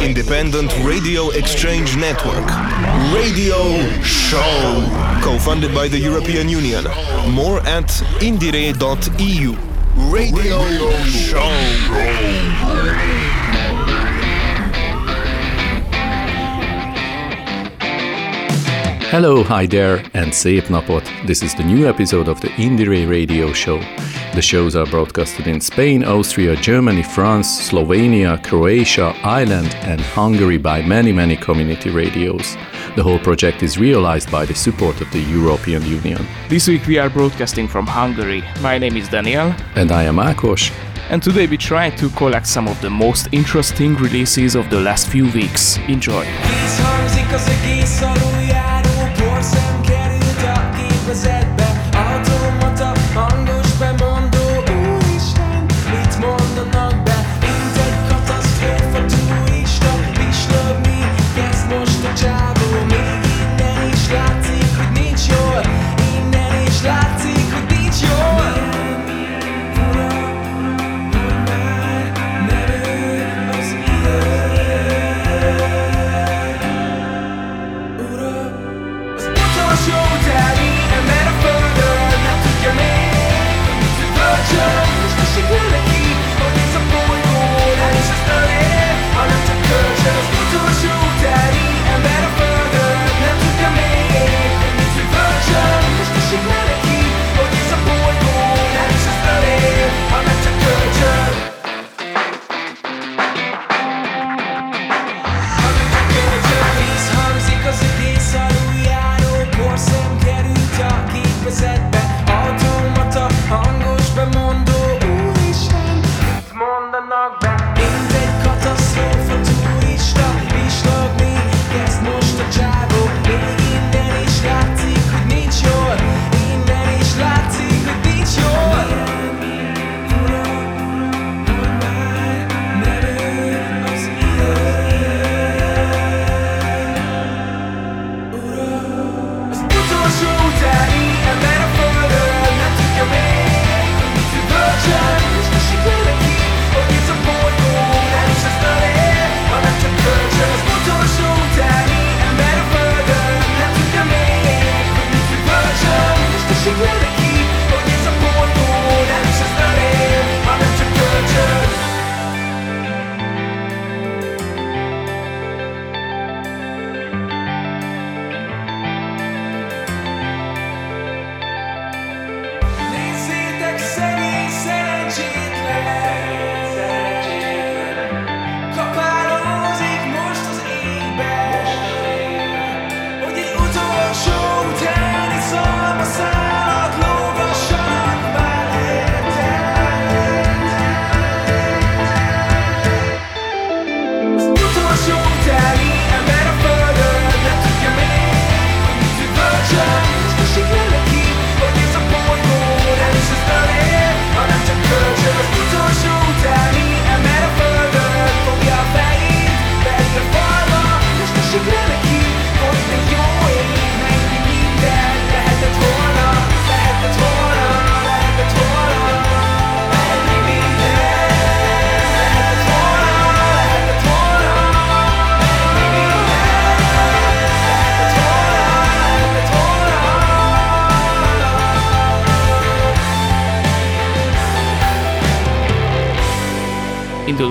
Independent Radio Exchange Network. Radio Show, co-funded by the European Union. More at indire.eu. Radio, Radio Show. Hello, hi there, and szép napot! This is the new episode of the Indire Radio Show. The shows are broadcasted in Spain, Austria, Germany, France, Slovenia, Croatia, Ireland, and Hungary by many, many community radios. The whole project is realized by the support of the European Union. This week we are broadcasting from Hungary. My name is Daniel. And I am Akos. And today we try to collect some of the most interesting releases of the last few weeks. Enjoy!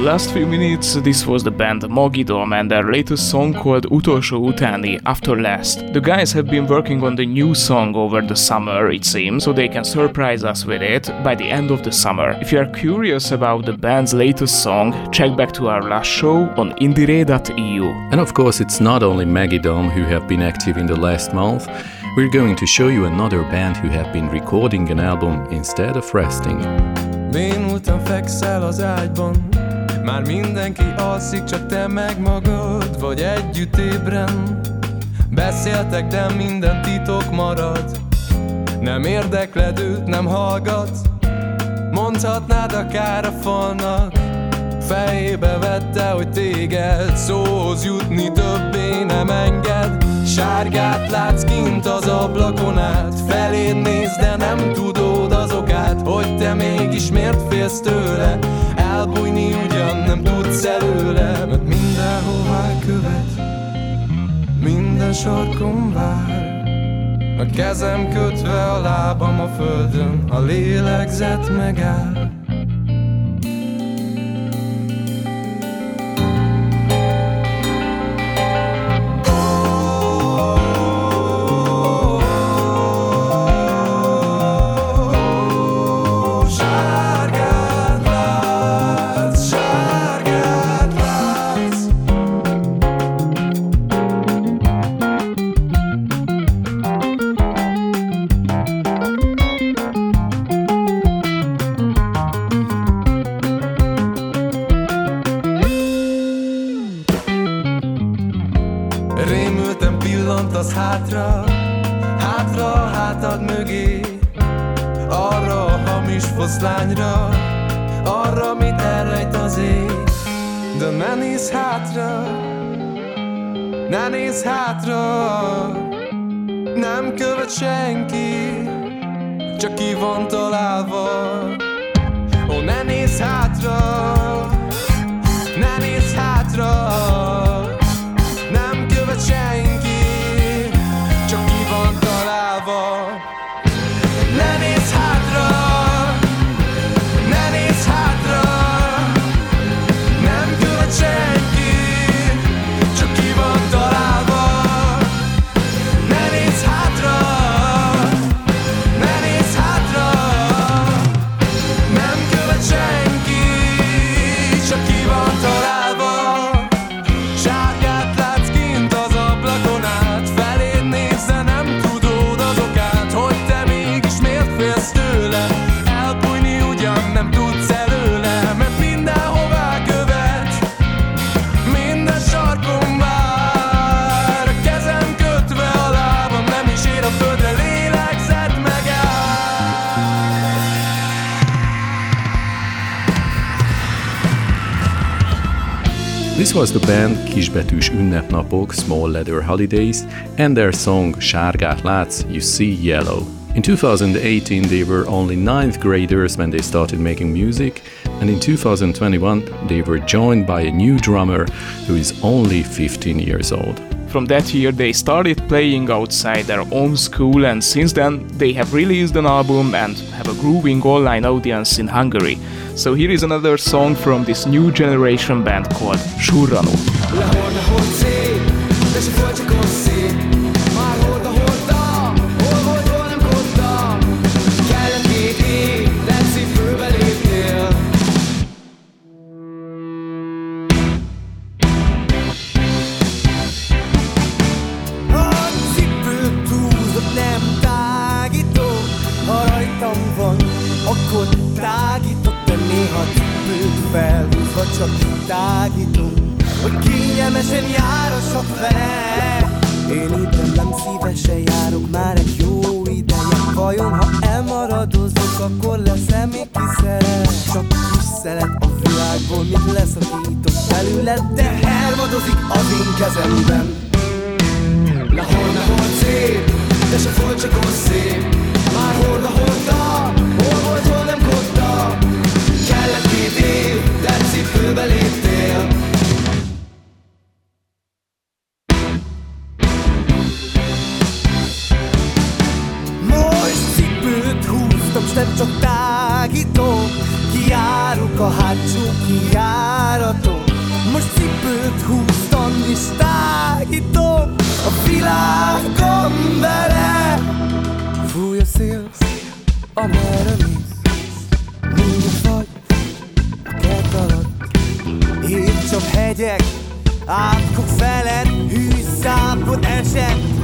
Last few minutes, this was the band Mogidom and their latest song called Utolsó Utáni, After Last. The guys have been working on the new song over the summer, it seems, so they can surprise us with it by the end of the summer. If you are curious about the band's latest song, check back to our last show on indire.eu. And of course, it's not only Megidom who have been active in the last month. We're going to show you another band who have been recording an album instead of resting. fekszel az ágyban Már mindenki alszik, csak te meg magad Vagy együtt ébren. Beszéltek, de minden titok marad. Nem érdekled őt, nem hallgat. Mondhatnád akár a falnak. Fejébe vette, hogy téged szóhoz jutni többé nem enged. Sárgát látsz kint az ablakon át. Feléd néz, de nem tudod az okát Hogy te mégis miért félsz tőle elbújni ugyan nem tudsz előle, mert mindenhová követ, minden sarkon vár. A kezem kötve, a lábam a földön, a lélegzet megáll. Was the band Kisbetűs Ünnepnapok, Small Leather Holidays, and their song Sárgát látsz, You See Yellow. In 2018, they were only ninth graders when they started making music, and in 2021, they were joined by a new drummer who is only 15 years old. From that year, they started playing outside their own school, and since then, they have released an album and have a growing online audience in Hungary. So here is another song from this new generation band called Surrano. Szívesen jár a sok vele Én itt nem szívesen járok már egy jó ideje. Vajon ha elmaradozok, akkor lesz-e még kiszeret? Csak kis szelet a világból, mit leszakítok belőled? De elmadozik az én kezemben. Nahol, nahol szép, de se volt csak szép. Már hol, nahol ta, hol volt, hol nem kotta Kellett két év, de cipőbe léptem megyek, átkok felett, hűszápot esett,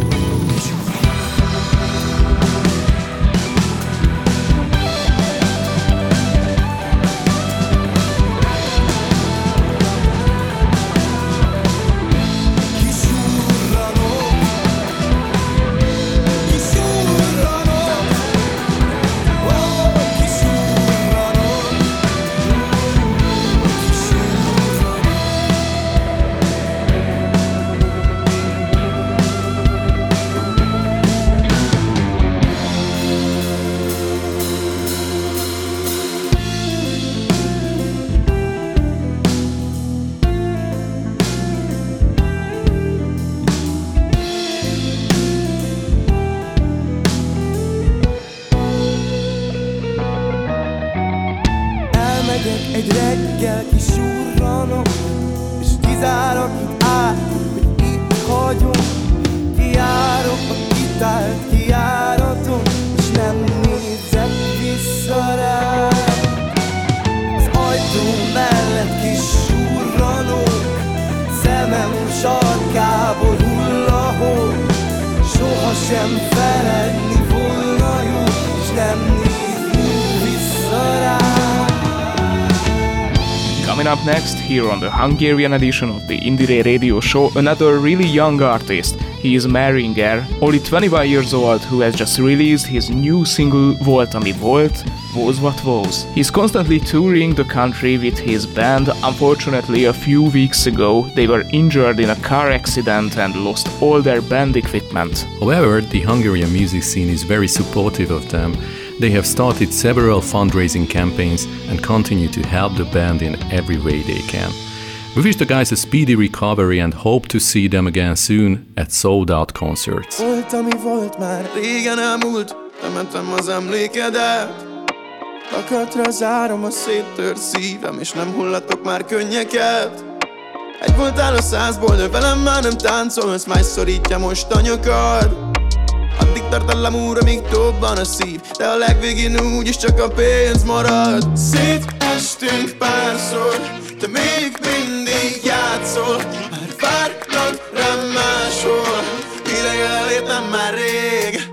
on the Hungarian edition of the Indire Radio Show, another really young artist. He is Maringer, only 25 years old, who has just released his new single Volt ami volt, Vóz what Vóz. He's constantly touring the country with his band. Unfortunately, a few weeks ago, they were injured in a car accident and lost all their band equipment. However, the Hungarian music scene is very supportive of them they have started several fundraising campaigns and continue to help the band in every way they can. We wish the guys a speedy recovery and hope to see them again soon at sold out concerts. Volt, ami volt már régen elmúlt, tementem az emlékedet. Lakatra zárom a széttört szívem, és nem hullatok már könnyeket. Egy voltál a százból, de velem már nem táncolsz, más szorítja most a nyakad. Addig tart a lamúra, míg dobban a szív De a legvégén úgyis csak a pénz marad Szétestünk párszor Te még mindig játszol Már várnak rám máshol. Ideje elértem már rég.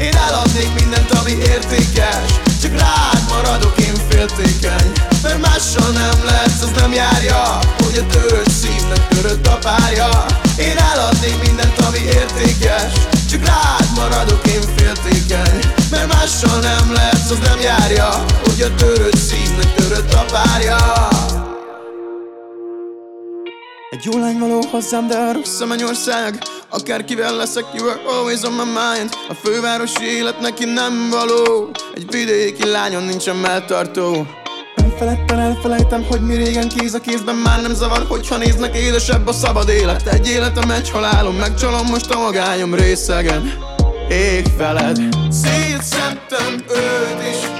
Én eladnék mindent, ami értékes. Csak rád maradok én féltékeny. Mert mással nem lesz, az nem járja Hogy a törött szívnek törött a párja. Én eladnék mindent, ami értékes. Csak rád maradok én féltékeny. Mert mással nem lesz, az nem járja Hogy a törött szívnek törött a párja egy jó lány való hozzám, de rossz a mennyország. Akárkivel leszek, you are always on my mind. A fővárosi élet neki nem való. Egy vidéki lányon nincsen melltartó. Elfeledten elfelejtem, hogy mi régen kéz a kézben Már nem zavar, hogyha néznek édesebb a szabad élet. Egy életem, egy halálom, megcsalom most a magányom részegen. Ég veled Szétszedtem őt is.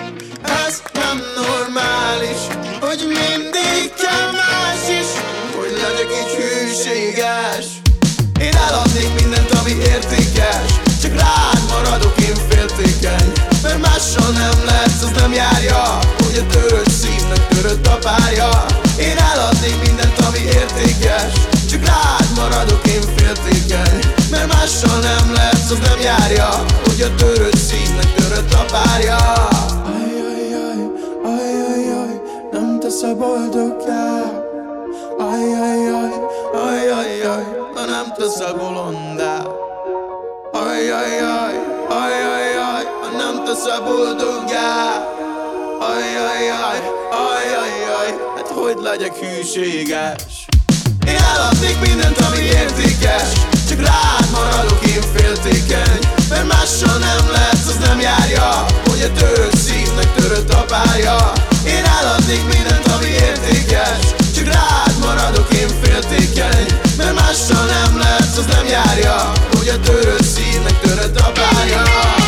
Ez nem normális Hogy mindig kell más is Legyek így hűséges. Én eladnék mindent, ami értékes. Csak rád maradok én féltékeny. Mert mással nem lesz, az nem járja Hogy a törött szívnek törött a párja. Én eladnék mindent, ami értékes. Csak rád maradok én féltékeny. Mert mással nem lesz, az nem járja Hogy a törött szívnek törött a párja. Ajajaj, ajajaj, nem teszel boldoggá Ajajaj, ajajaj, ha nem teszel bolondá Ajajaj, ajajaj, ha nem teszel boldoggá Ajajaj, ajajaj, hát hogy legyek hűséges Én eladnék mindent, ami értékes Csak rád maradok én féltékeny Mert nem lesz, az nem járja Hogy a törött szívnek törött a párja Én eladnék mindent, ami értékes rád maradok én féltékeny Mert mással nem lesz, az nem járja Hogy a törött szívnek törött a párja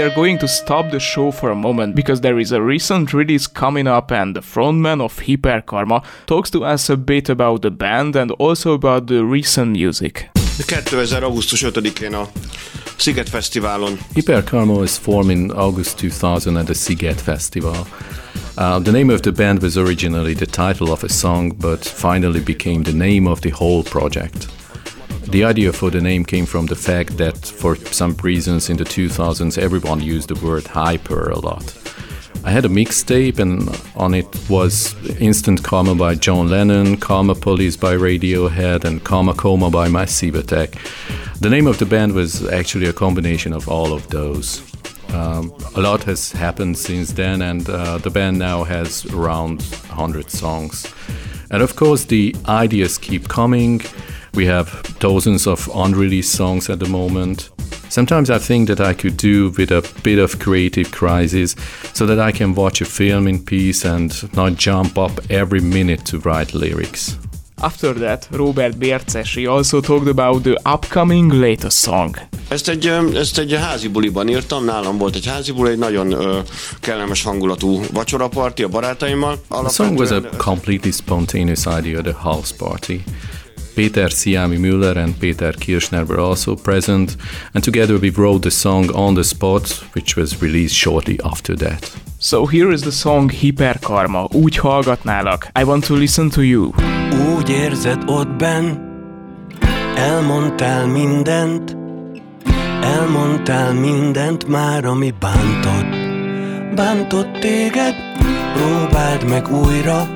we are going to stop the show for a moment because there is a recent release coming up, and the frontman of Hyperkarma talks to us a bit about the band and also about the recent music. 2000. augusztus 5-én a Sziget Fesztiválon. Hyperkarma was formed in August 2000 at the Sziget Festival. Uh, the name of the band was originally the title of a song, but finally became the name of the whole project. The idea for the name came from the fact that, for some reasons in the 2000s, everyone used the word hyper a lot. I had a mixtape, and on it was Instant Karma by John Lennon, Karma Police by Radiohead, and Karma Coma by Massive Attack. The name of the band was actually a combination of all of those. Um, a lot has happened since then, and uh, the band now has around 100 songs. And of course, the ideas keep coming. We have dozens of unreleased songs at the moment. Sometimes I think that I could do with a bit of creative crisis so that I can watch a film in peace and not jump up every minute to write lyrics. After that, Robert Bércesi also talked about the upcoming latest song. Ezt egy, ezt egy házi buliban írtam, nálam volt egy házi buli, egy nagyon ö, kellemes hangulatú vacsoraparti a barátaimmal. The song was a completely spontaneous idea, the house party. Peter Siami Müller and Peter Kirchner were also present, and together we wrote the song on the spot, which was released shortly after that. So here is the song Hiperkarma, úgy hallgatnálak. I want to listen to you. Úgy érzed ott benn, elmondtál mindent, elmondtál mindent már, ami bántott. Bántott téged, próbáld meg újra,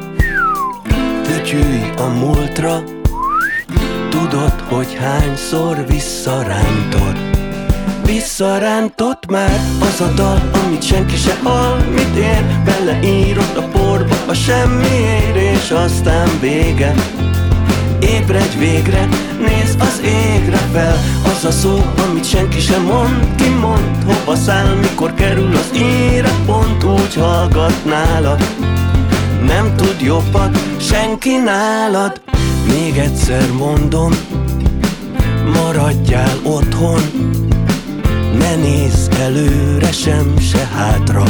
fütyülj a múltra, Tudod, hogy hányszor visszarántott. Visszarántott már az a dal, amit senki se hall Mit ér, beleírod a porba a semmiért És aztán vége. Ébredj végre, nézz az égre fel Az a szó, amit senki sem mond Ki mond, hova száll, mikor kerül az ére Pont úgy hallgatnálad Nem tud jobbat senki nálad még egyszer mondom, maradjál otthon. Ne nézz előre sem, se hátra.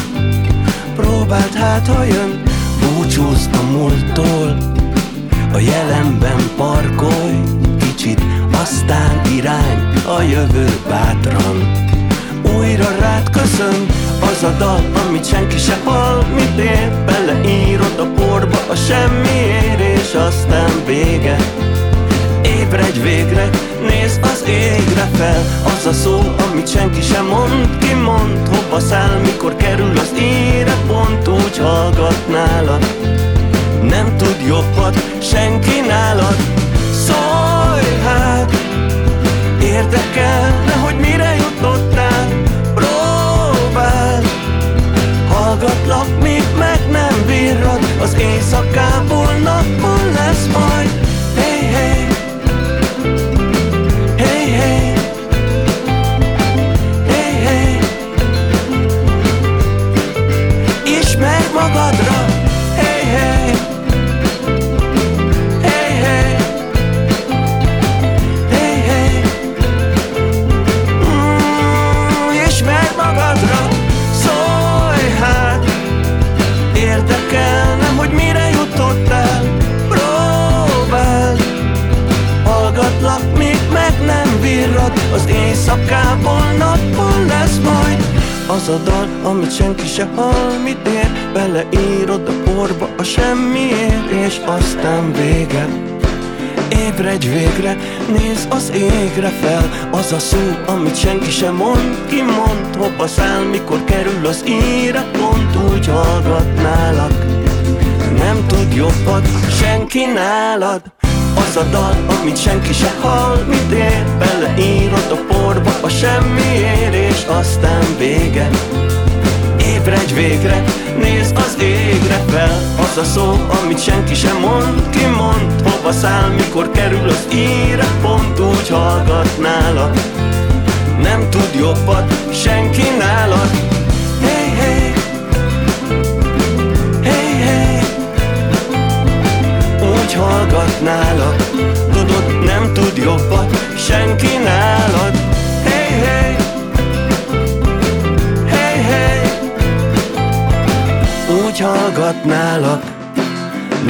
Próbáld hát, ha jön, búcsúzz a múlttól. A jelenben parkolj kicsit, aztán irány a jövő bátran. Újra rád köszön az a dal, amit senki se hall Mit ér, beleírod a porba a semmiért És aztán vége. Ébredj végre, nézd az égre fel Az a szó, amit senki sem mond Ki mond, hova száll, mikor kerül az ére Pont úgy hallgatnálad Nem tud jobbat senki nálad. Szólj hát, érdekelne, hogy mire hallgatlak, míg meg nem virrad Az éjszakából nappal amit senki se hall Mit ér, beleírod a porba a semmiért És aztán vége. Ébredj végre, nézz az égre fel. Az a szó, amit senki sem mond Ki mond, hova száll, mikor kerül az íre Pont úgy hallgatnálak Nem tud jobbat senki nálad. Az a dal, amit senki se hall Mit ér, beleírod a porba a semmiért És aztán vége Ébredj végre, nézd az égre fel. Az a szó, amit senki sem mond Ki mond, hova száll, mikor kerül az íre. Pont úgy hallgatnálak Nem tud jobbat senki nálad. Hey, hey. Hey, hey. Úgy hallgatnálak Tudod, nem tud jobbat senki nálad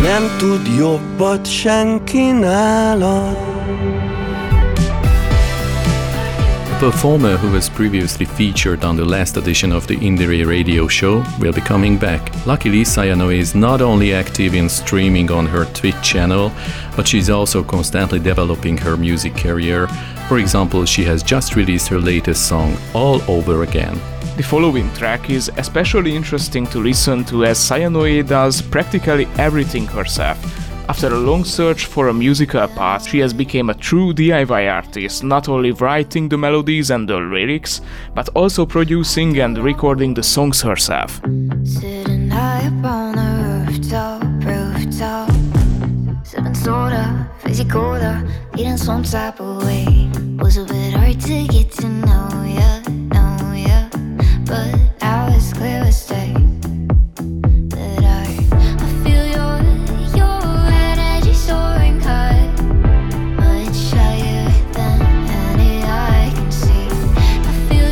Nem tud jobbat senki nálad A performer who was previously featured on the last edition of the Indire radio show will be coming back. Luckily, Sayano is not only active in streaming on her Twitch channel, but she's also constantly developing her music career. For example, she has just released her latest song, All Over Again. The following track is especially interesting to listen to as Sayanoe does practically everything herself. After a long search for a musical path, she has become a true DIY artist, not only writing the melodies and the lyrics, but also producing and recording the songs herself. Fizzy cola, eating some type of way. Was a bit hard to get to know ya, know ya. But now it's clear as day That I, feel your red energy soaring high, much higher than any eye can see. I feel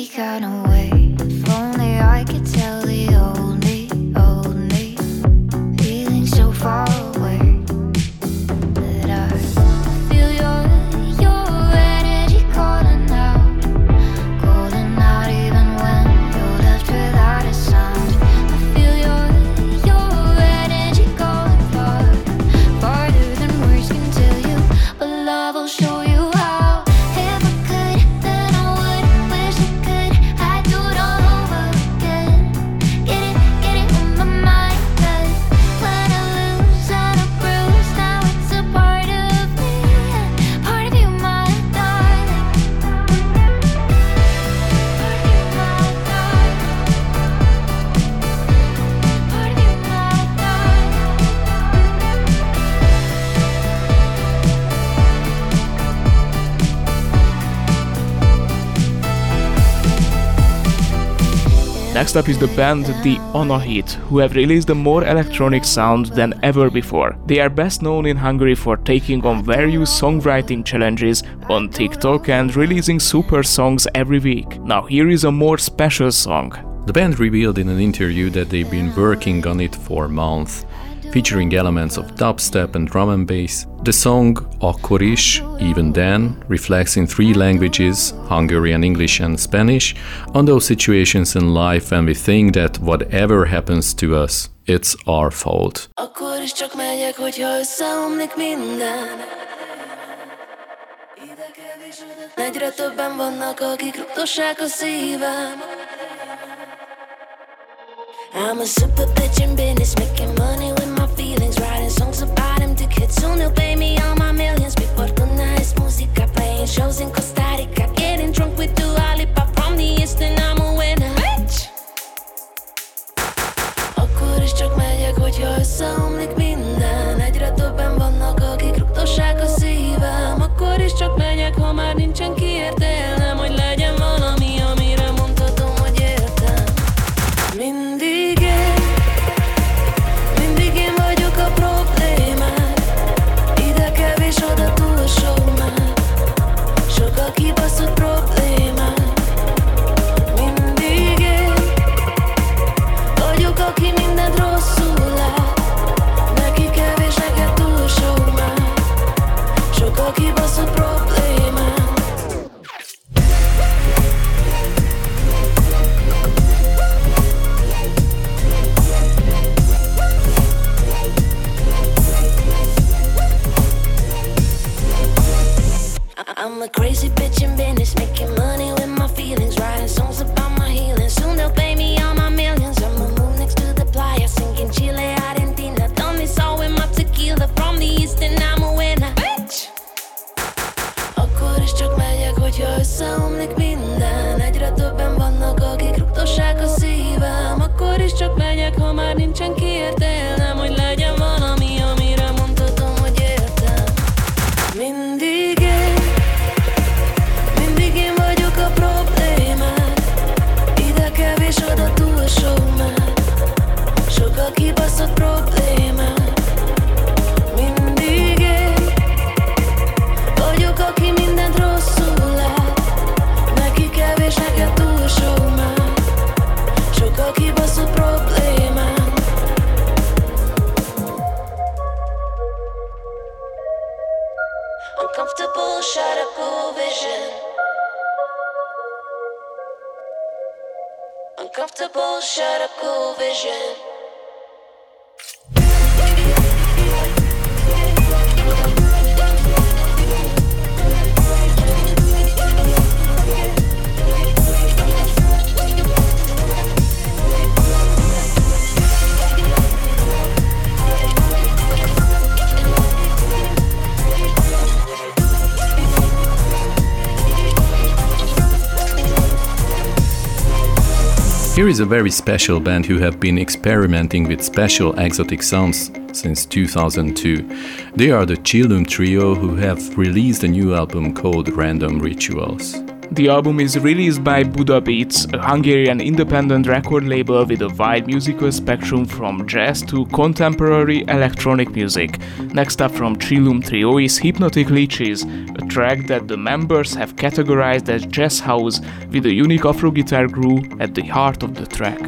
we got no. Next up is the band The Onahit, who have released a more electronic sound than ever before. They are best known in Hungary for taking on various songwriting challenges on TikTok and releasing super songs every week. Now here is a more special song. The band revealed in an interview that they've been working on it for months, featuring elements of dubstep and drum and bass. The song Akkor Even Then, reflects in three languages Hungarian, English, and Spanish on those situations in life when we think that whatever happens to us, it's our fault. Akkor is csak megyek, hogyha összeomlik minden Egyre többen vannak, akik rugdossák a szívem I'm a super bitch in business, making money with my feelings Writing songs about kids, soon they'll pay me all my millions. Mi fortuna es música, playing shows in Costa is a very special band who have been experimenting with special exotic sounds since 2002. They are the Chillum Trio who have released a new album called Random Rituals. The album is released by Buddha Beats, a Hungarian independent record label with a wide musical spectrum from jazz to contemporary electronic music. Next up from Chillum Trio is Hypnotic Leeches, track that the members have categorized as jazz house with a unique Afro guitar groove at the heart of the track.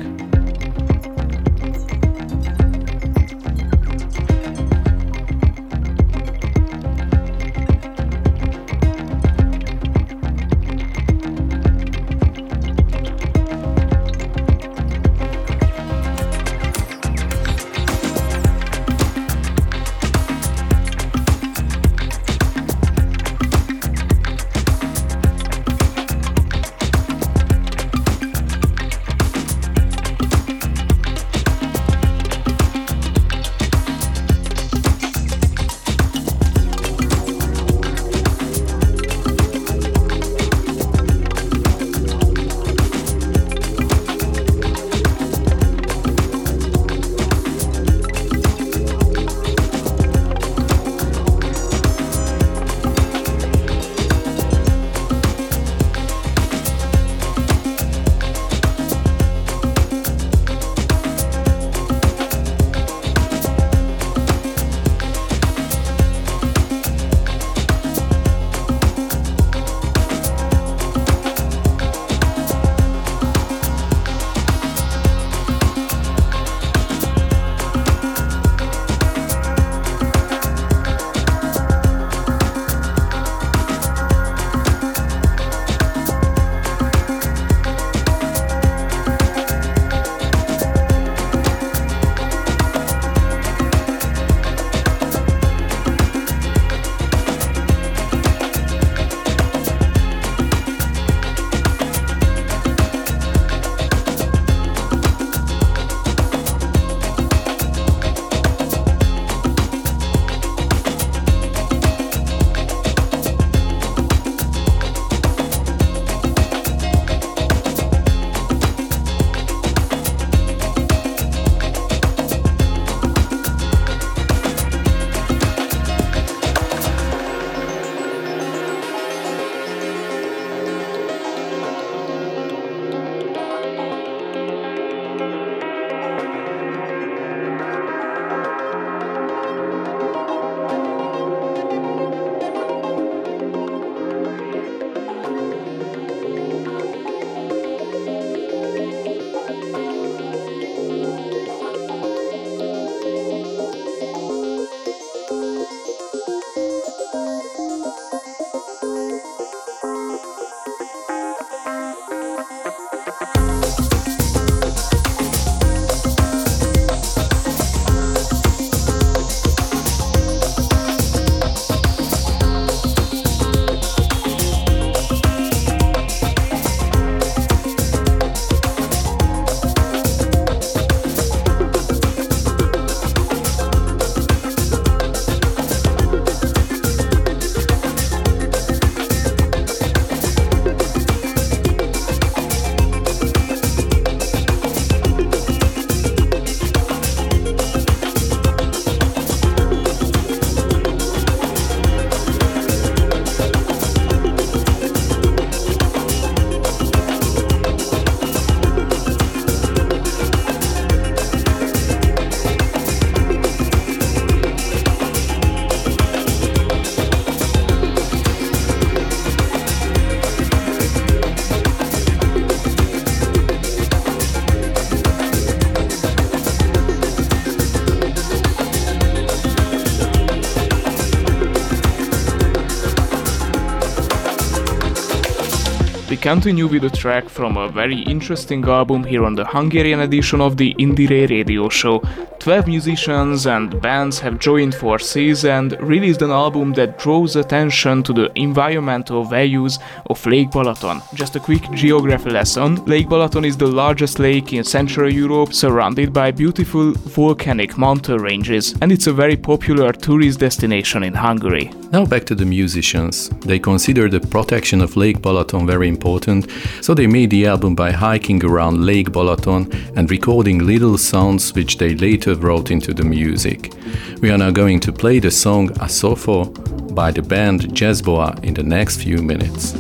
Continue with a track from a very interesting album here on the Hungarian edition of the Indire radio show. 12 musicians and bands have joined forces and released an album that draws attention to the environmental values of Lake Balaton. Just a quick geography lesson Lake Balaton is the largest lake in Central Europe, surrounded by beautiful volcanic mountain ranges, and it's a very popular tourist destination in Hungary. Now back to the musicians. They consider the protection of Lake Balaton very important, so they made the album by hiking around Lake Balaton and recording little sounds which they later wrote into the music. We are now going to play the song Asofo by the band Jazzboa in the next few minutes.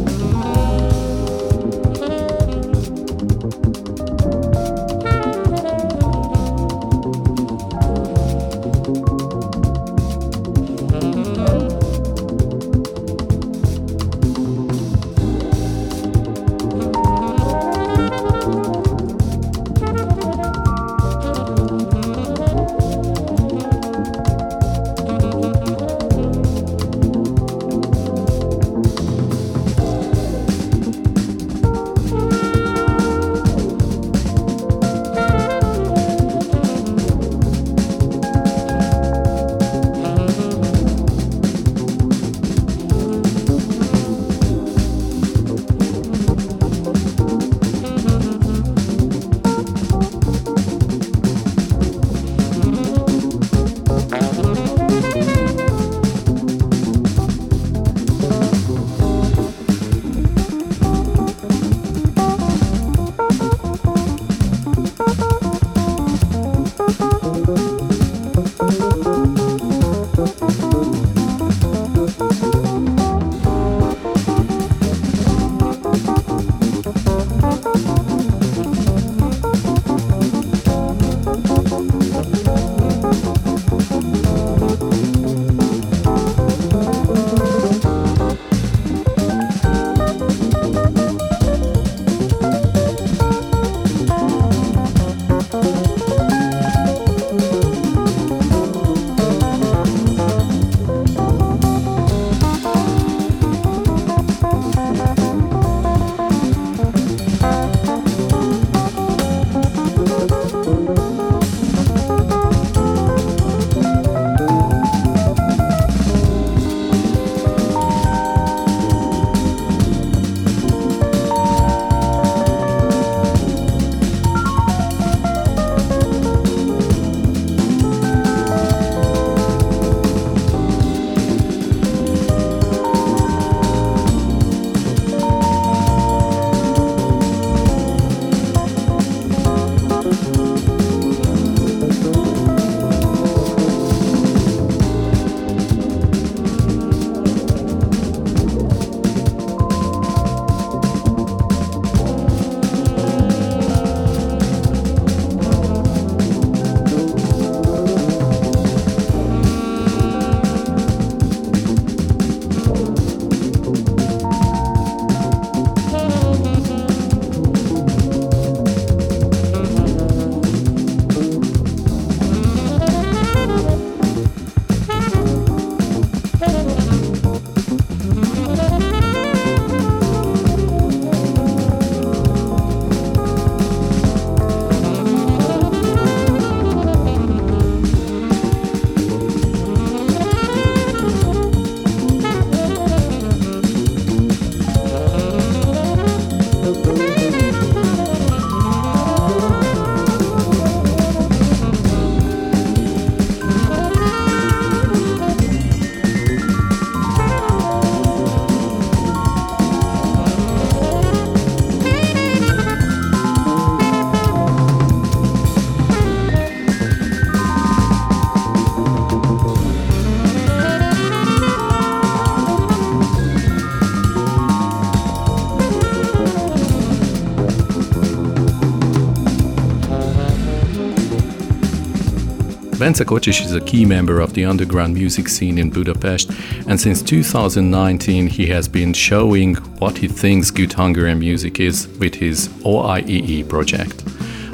Bence Kocsis is a key member of the underground music scene in Budapest, and since 2019 he has been showing what he thinks good Hungarian music is with his OIEE project.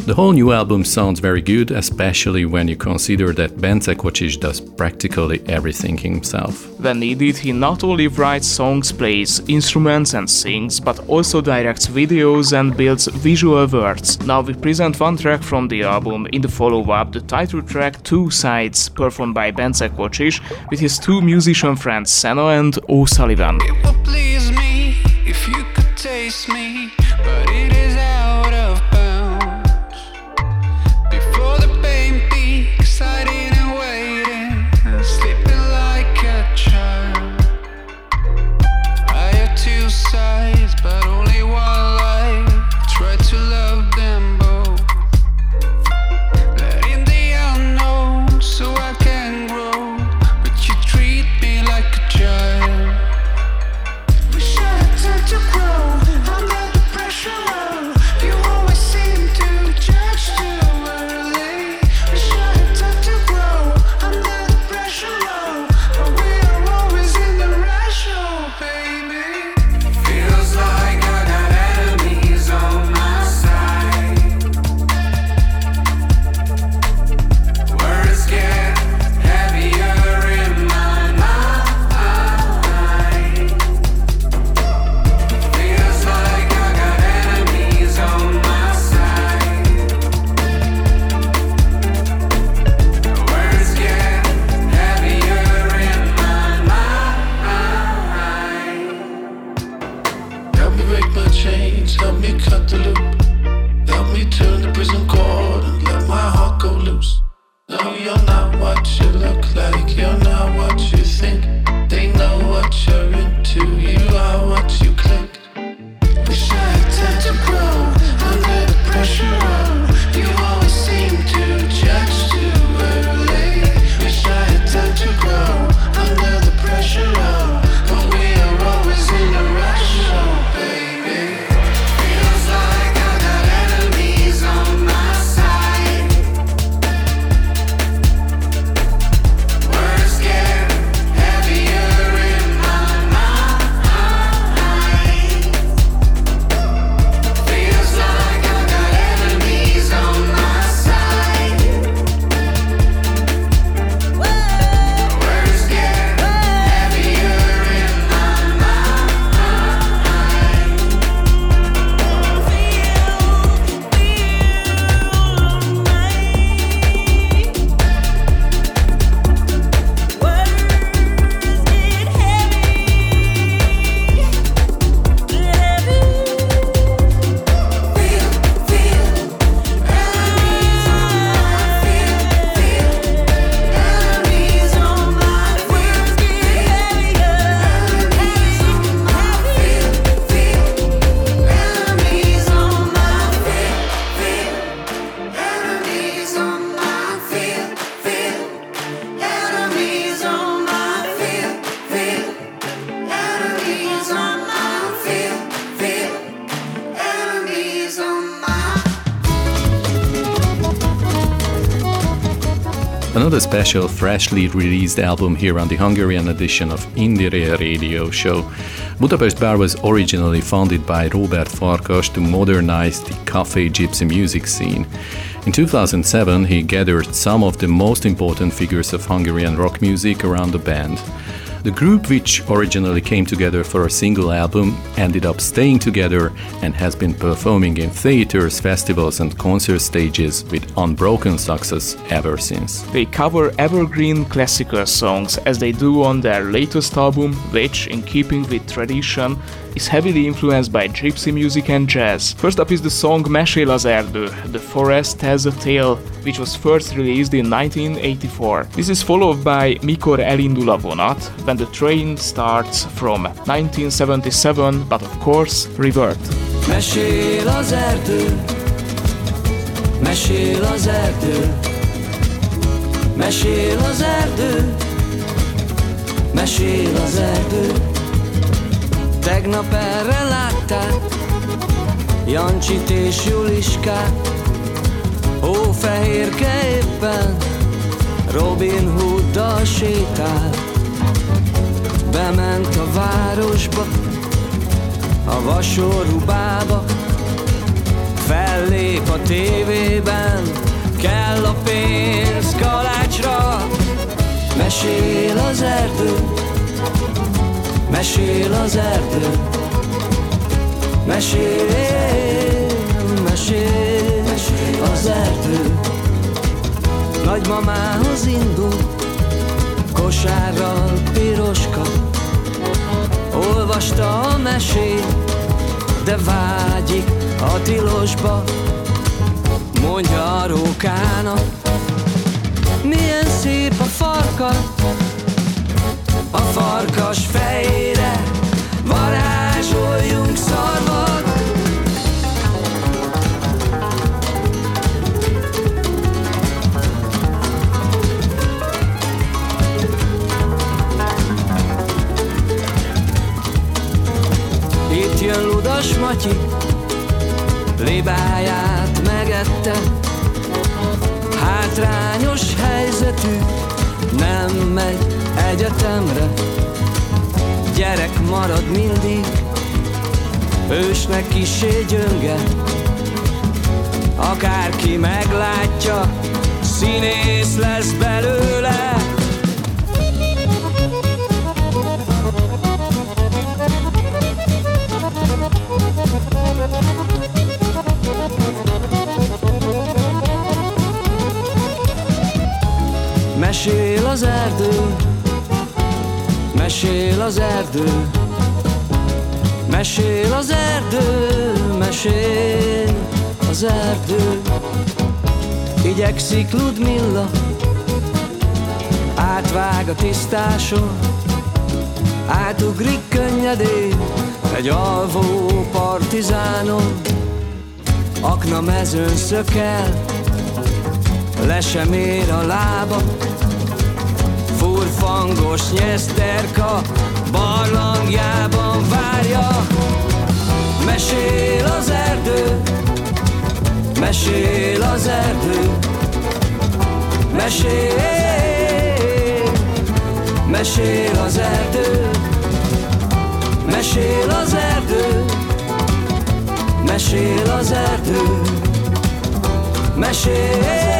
The whole new album sounds very good, especially when you consider that Bence Kocsis does practically everything himself. When needed, he not only writes songs, plays instruments and sings, but also directs videos and builds visual words. Now we present one track from the album in the follow-up, the title track Two Sides, performed by Bence Kocsis with his two musician friends Senna and O'Sullivan. It would please me if you could taste me, Another special, freshly released album here on the Hungarian edition of Indire Radio Show. Budapest Bar was originally founded by Robert Farkas to modernize the cafe gypsy music scene. In 2007, he gathered some of the most important figures of Hungarian rock music around the band. The group, which originally came together for a single album, ended up staying together and has been performing in theaters, festivals, and concert stages with unbroken success ever since. They cover evergreen classical songs as they do on their latest album, which, in keeping with tradition, is heavily influenced by gypsy music and jazz. First up is the song Mesél az erdő, The Forest Has a Tale, which was first released in 1984. This is followed by Mikor elindul a vonat, when the train starts from 1977, but of course, revert. Mesél az erdő, mesél az erdő, mesél az erdő, mesél az erdő. Tegnap erre látták Jancsit és Juliskát, Hófehérke éppen Robin Hooddal sétál Bement a városba A vasorú bába Fellép a tévében kell a pénz kalácsra. Mesél az erdő, mesél az erdő. Mesél, mesél, mesél az erdő. Nagymamához indul, kosárral piroska. Olvasta a mesét, de vágyik a tilosba. Mondja a rókának Milyen szép a farka A farkas fejére. Varázsoljunk szarvat. Itt jön Ludas Matyi Libáját megette. Hátrányos helyzetű Nem megy egyetemre. Gyerek marad mindig Ősnek kisé gyönge. Akárki meglátja Színész lesz belőle. Mesél az erdő, az erdő, mesél az erdő, mesél az erdő. Igyekszik Ludmilla, átvág a tisztáson, átugrik könnyedén egy alvó partizánon. Akna mezőn szökel, le sem ér a lába, furfangos nyeszterka barlangjában várja. Mesél az erdő, mesél az erdő, mesél, mesél az erdő, mesél az erdő, mesél az erdő, mesél, mesél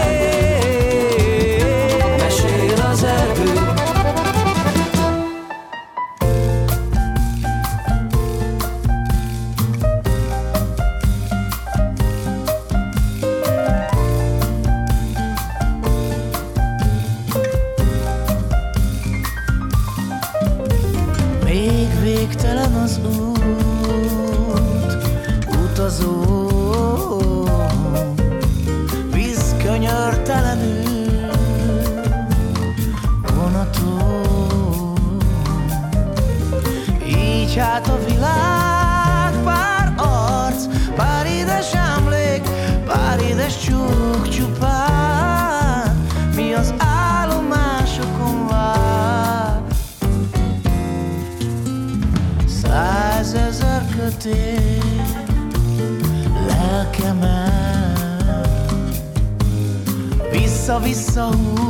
love is so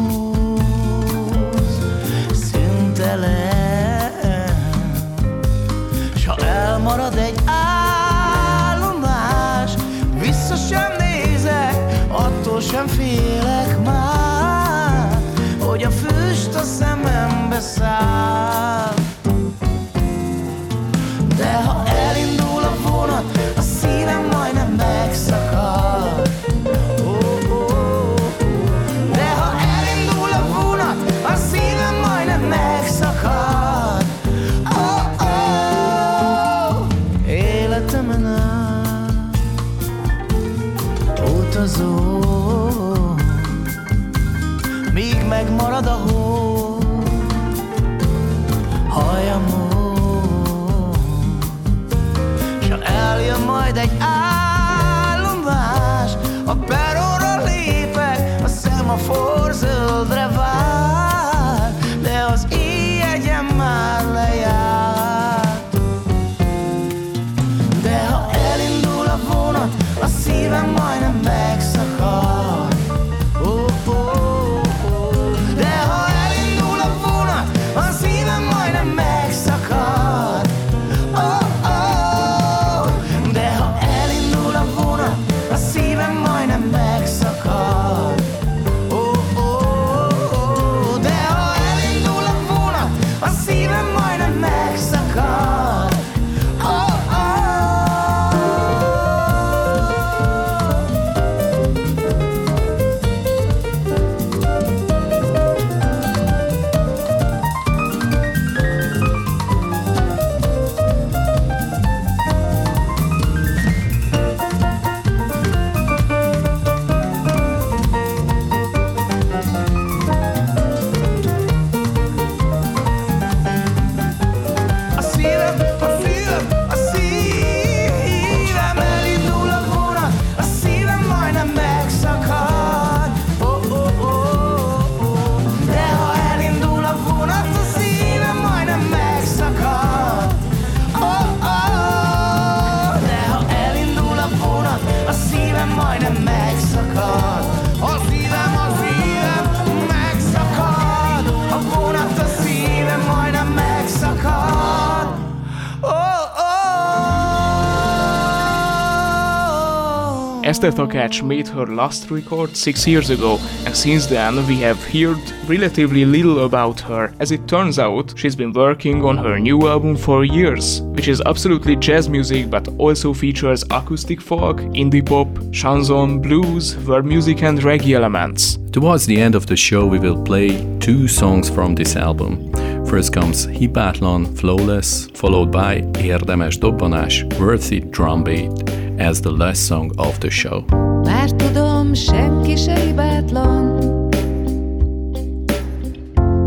Esther Takács made her last record six years ago, and since then we have heard relatively little about her. As it turns out, she's been working on her new album for years, which is absolutely jazz music but also features acoustic folk, indie pop, chanson, blues, world music, and reggae elements. Towards the end of the show, we will play two songs from this album. First comes Hibátlan, Flawless, followed by Érdemes Dobbanás, Worthy Drum Beat as the last song of the show. Már tudom, senki se hibátlan.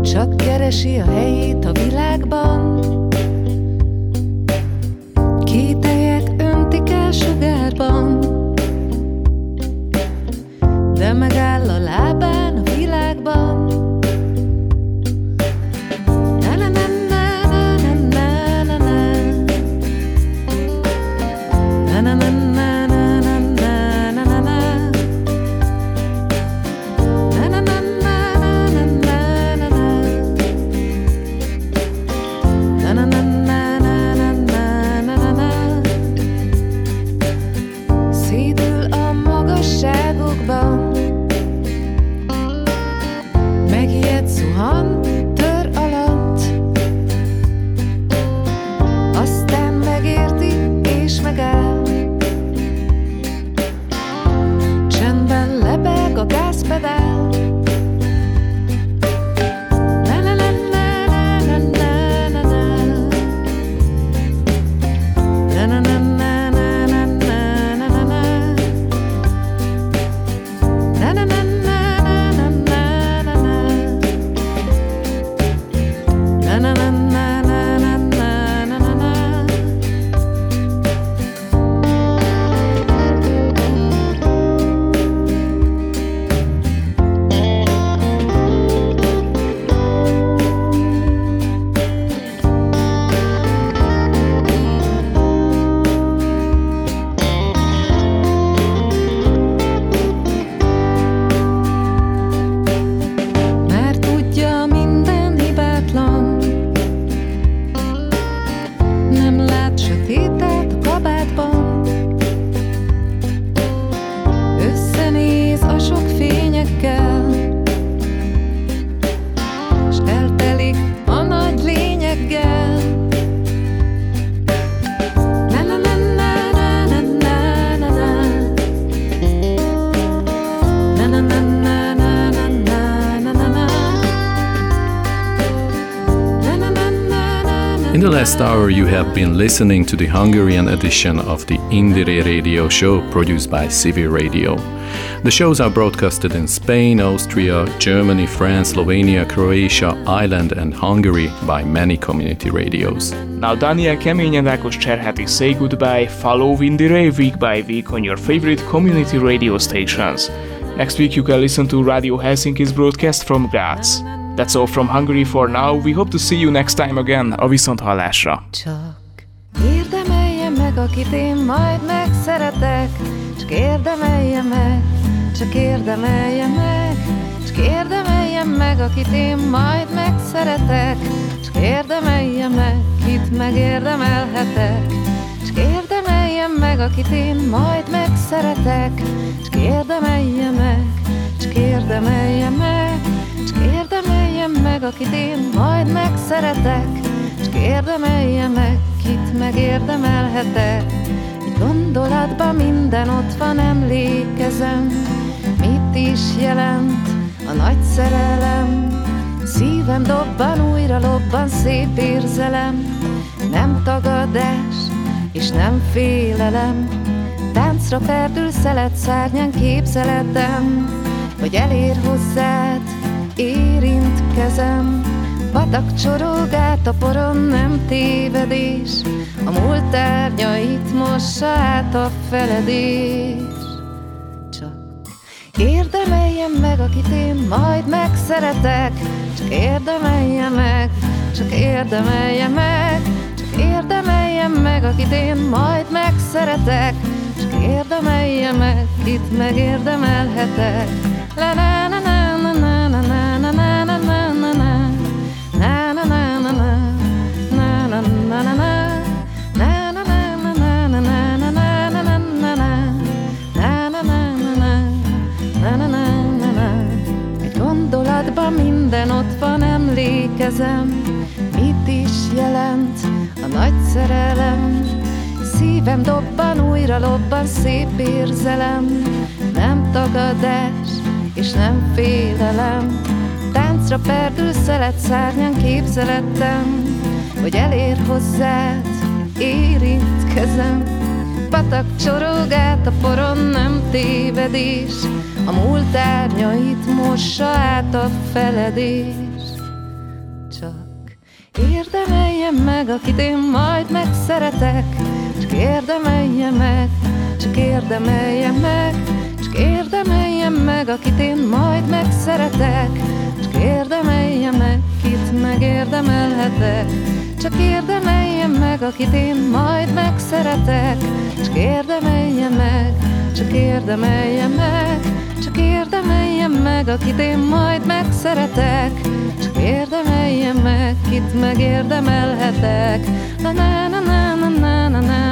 Csak keresi a helyét a világban. Kételyek öntik el sugárban. De megáll a lábán a világban last hour, you have been listening to the Hungarian edition of the Indire Radio Show produced by CV Radio. The shows are broadcasted in Spain, Austria, Germany, France, Slovenia, Croatia, Ireland, and Hungary by many community radios. Now Daniel and Ákos Cserháti say goodbye, follow Indire week by week on your favorite community radio stations. Next week you can listen to Radio Helsinki's broadcast from Graz. That's all from Hungary for now, we hope to see you next time again, a viszonthallásra. Csak érdemelje meg, akit én majd megszeretek. Csak érdemelje meg, csak érdemelje meg. Csak érdemelje meg, akit én majd megszeretek. Csak érdemelje meg, kit megérdemelhetek. Csak érdemelje meg, akit én majd megszeretek. Csak érdemelje meg, csak érdemelje meg Csak érdemelje meg, akit én majd megszeretek Csak érdemelje meg, kit megérdemelhetek. Egy gondolatban minden ott van, emlékezem Mit is jelent a nagy szerelem. Szívem dobban, újra lobban szép érzelem. Nem tagadás, és nem félelem. Táncra perdül szelet szárnyán képzeletem Hogy elér hozzád, érint kezem. Patak csorog át a poron, nem tévedés. A múlt tárnyait mossa át a feledés. Csak érdemeljem meg, akit én majd megszeretek. Csak érdemelje meg, csak érdemelje meg. Csak érdemeljem meg, akit én majd megszeretek. Csak Érdemelje meg, itt megérdemelhetek. La la la Egy gondolatban minden ott van, emlékezem. Mit is jelent a nagy szerelem? Szívem dobban, újra lobban szép érzelem. Nem tagadás és nem félelem. Táncra perdül szelet szárnyán képzelettem Hogy elér hozzád, érint kezem Patak csorog át a poron, nem tévedés A múlt árnyait mossa át a feledés Csak érdemeljem meg, akit én majd megszeretek. Csak érdemelje meg, csak érdemelje meg. Csak érdemeljem meg, akit én majd megszeretek. Csak érdemelje meg, kit megérdemelhetek csak érdemeljen meg, akit én majd megszeretek. Csak érdemeljen meg, csak érdemeljen meg. Csak érdemeljen meg, akit én majd megszeretek. Csak érdemeljen meg, kit megérdemelhetek. Na na na na na na na